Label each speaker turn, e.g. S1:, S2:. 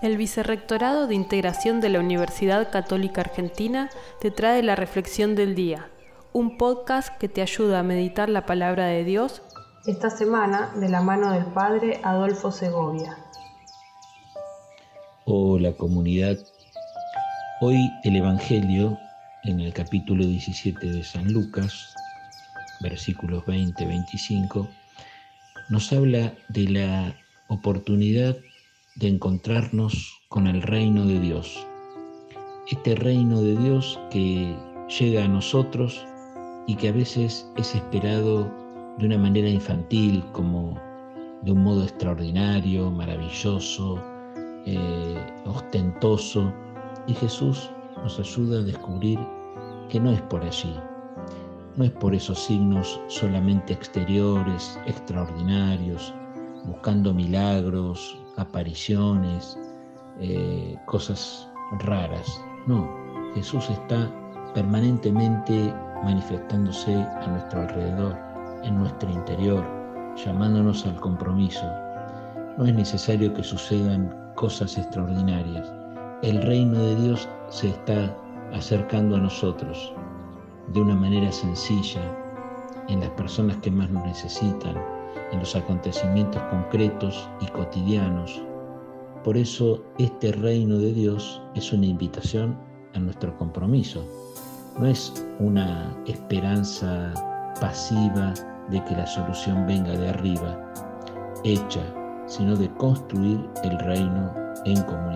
S1: El Vicerrectorado de Integración de la Universidad Católica Argentina te trae la Reflexión del Día, un podcast que te ayuda a meditar la palabra de Dios esta semana de la mano del Padre Adolfo Segovia.
S2: Hola comunidad, hoy el Evangelio en el capítulo 17 de San Lucas, versículos 20-25, nos habla de la oportunidad de encontrarnos con el reino de Dios. Este reino de Dios que llega a nosotros y que a veces es esperado de una manera infantil, como de un modo extraordinario, maravilloso, eh, ostentoso. Y Jesús nos ayuda a descubrir que no es por allí, no es por esos signos solamente exteriores, extraordinarios, buscando milagros, apariciones, eh, cosas raras. No, Jesús está permanentemente manifestándose a nuestro alrededor, en nuestro interior, llamándonos al compromiso. No es necesario que sucedan cosas extraordinarias. El reino de Dios se está acercando a nosotros de una manera sencilla, en las personas que más nos necesitan, en los acontecimientos concretos y cotidianos. Por eso este reino de Dios es una invitación a nuestro compromiso. No es una esperanza pasiva de que la solución venga de arriba, hecha, sino de construir el reino en comunidad.